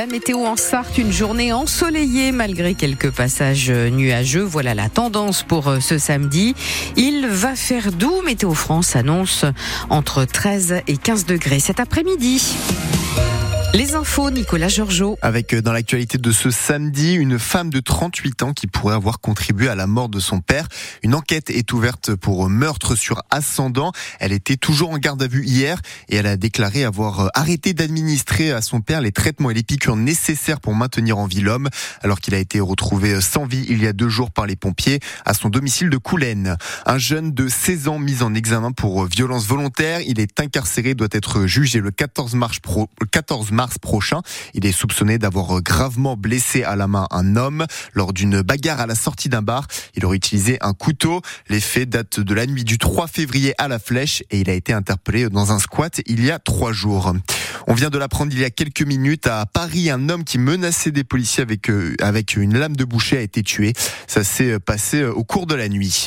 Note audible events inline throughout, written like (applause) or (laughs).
La météo en Sarthe, une journée ensoleillée malgré quelques passages nuageux. Voilà la tendance pour euh, ce samedi. Il va faire doux. Météo France annonce entre 13 et 15 degrés cet après-midi. Les infos, Nicolas Georgeot. Avec euh, dans l'actualité de ce samedi, une femme de 38 ans qui pourrait avoir contribué à la mort de son père. Une enquête est ouverte pour meurtre sur ascendant. Elle était toujours en garde à vue hier et elle a déclaré avoir euh, arrêté d'administrer à son père les traitements et les piqûres nécessaires pour maintenir en vie l'homme, alors qu'il a été retrouvé euh, sans vie il y a deux jours par les pompiers à son domicile de Coulennes. Un jeune de 16 ans mis en examen pour violence volontaire. Il est incarcéré, doit être jugé le 14 mars, pro, 14 mars mars prochain. Il est soupçonné d'avoir gravement blessé à la main un homme lors d'une bagarre à la sortie d'un bar. Il aurait utilisé un couteau. Les faits datent de la nuit du 3 février à la Flèche et il a été interpellé dans un squat il y a trois jours. On vient de l'apprendre il y a quelques minutes à Paris. Un homme qui menaçait des policiers avec, euh, avec une lame de boucher a été tué. Ça s'est passé euh, au cours de la nuit.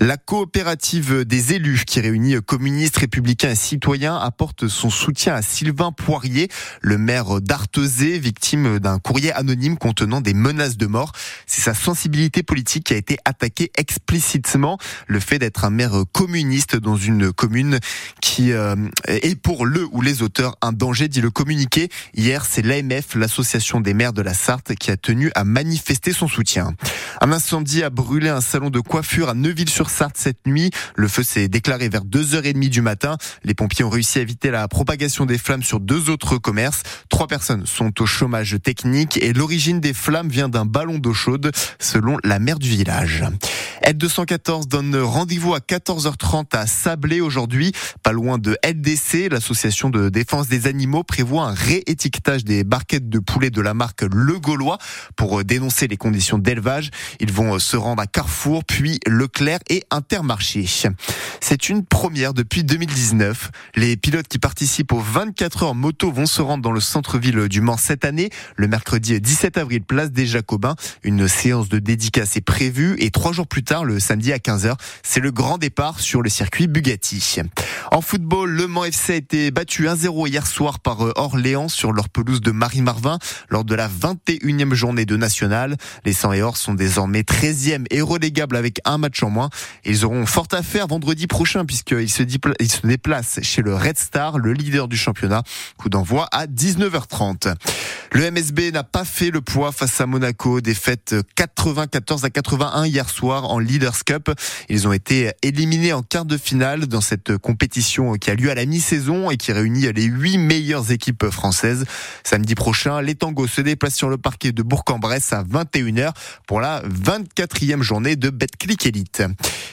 La coopérative des élus qui réunit communistes, républicains et citoyens apporte son soutien à Sylvain Poirier, le maire d'Artezé, victime d'un courrier anonyme contenant des menaces de mort. C'est sa sensibilité politique qui a été attaquée explicitement. Le fait d'être un maire communiste dans une commune qui euh, est pour le ou les auteurs un danger, dit le communiqué. Hier, c'est l'AMF, l'association des maires de la Sarthe, qui a tenu à manifester son soutien. Un incendie a brûlé un salon de coiffure à Neuville-sur-Sarthe cette nuit. Le feu s'est déclaré vers 2h30 du matin. Les pompiers ont réussi à éviter la propagation des flammes sur deux autres commerces. Trois personnes sont au chômage technique et l'origine des flammes vient d'un ballon d'eau chaude selon la maire du village. L214 donne rendez-vous à 14h30 à Sablé aujourd'hui, pas loin de LDC, l'association de défense des animaux prévoit un réétiquetage des barquettes de poulet de la marque Le Gaulois pour dénoncer les conditions d'élevage. Ils vont se rendre à Carrefour, puis Leclerc et Intermarché. C'est une première depuis 2019. Les pilotes qui participent aux 24 heures moto vont se rendre dans le centre-ville du Mans cette année. Le mercredi 17 avril, place des Jacobins. Une séance de dédicace est prévue et trois jours plus tard, le samedi à 15h, c'est le grand départ sur le circuit Bugatti. En football, le Mans FC a été battu 1-0 hier soir par euh, Orléans sur leur pelouse de Marie-Marvin lors de la 21e journée de National. Les 100 et Or sont désormais 13e et relégables avec un match en moins. Ils auront fort à faire vendredi prochain puisqu'ils se, se déplacent chez le Red Star, le leader du championnat. Coup d'envoi à 19h30. Le MSB n'a pas fait le poids face à Monaco, défaite 94 à 81 hier soir en Leaders Cup. Ils ont été éliminés en quart de finale dans cette compétition qui a lieu à la mi-saison et qui réunit les huit meilleures équipes françaises. Samedi prochain, les tangos se déplacent sur le parquet de Bourg-en-Bresse à 21h pour la 24e journée de Betclic Elite.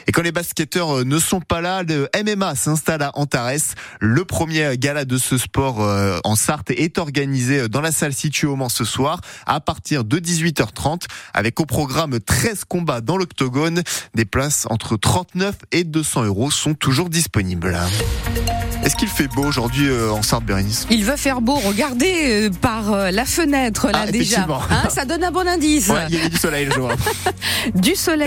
Et quand les basketteurs ne sont pas là, le MMA s'installe à Antares. Le premier gala de ce sport euh, en Sarthe est organisé dans la salle située au Mans ce soir à partir de 18h30 avec au programme 13 combats dans l'octogone. Des places entre 39 et 200 euros sont toujours disponibles. Est-ce qu'il fait beau aujourd'hui euh, en Sarthe-Bérénice? Il va faire beau, regardez euh, par la fenêtre là Ah, déjà. Hein, ça donne un bon indice. Ouais, il y a du soleil le jour. (laughs) Du soleil.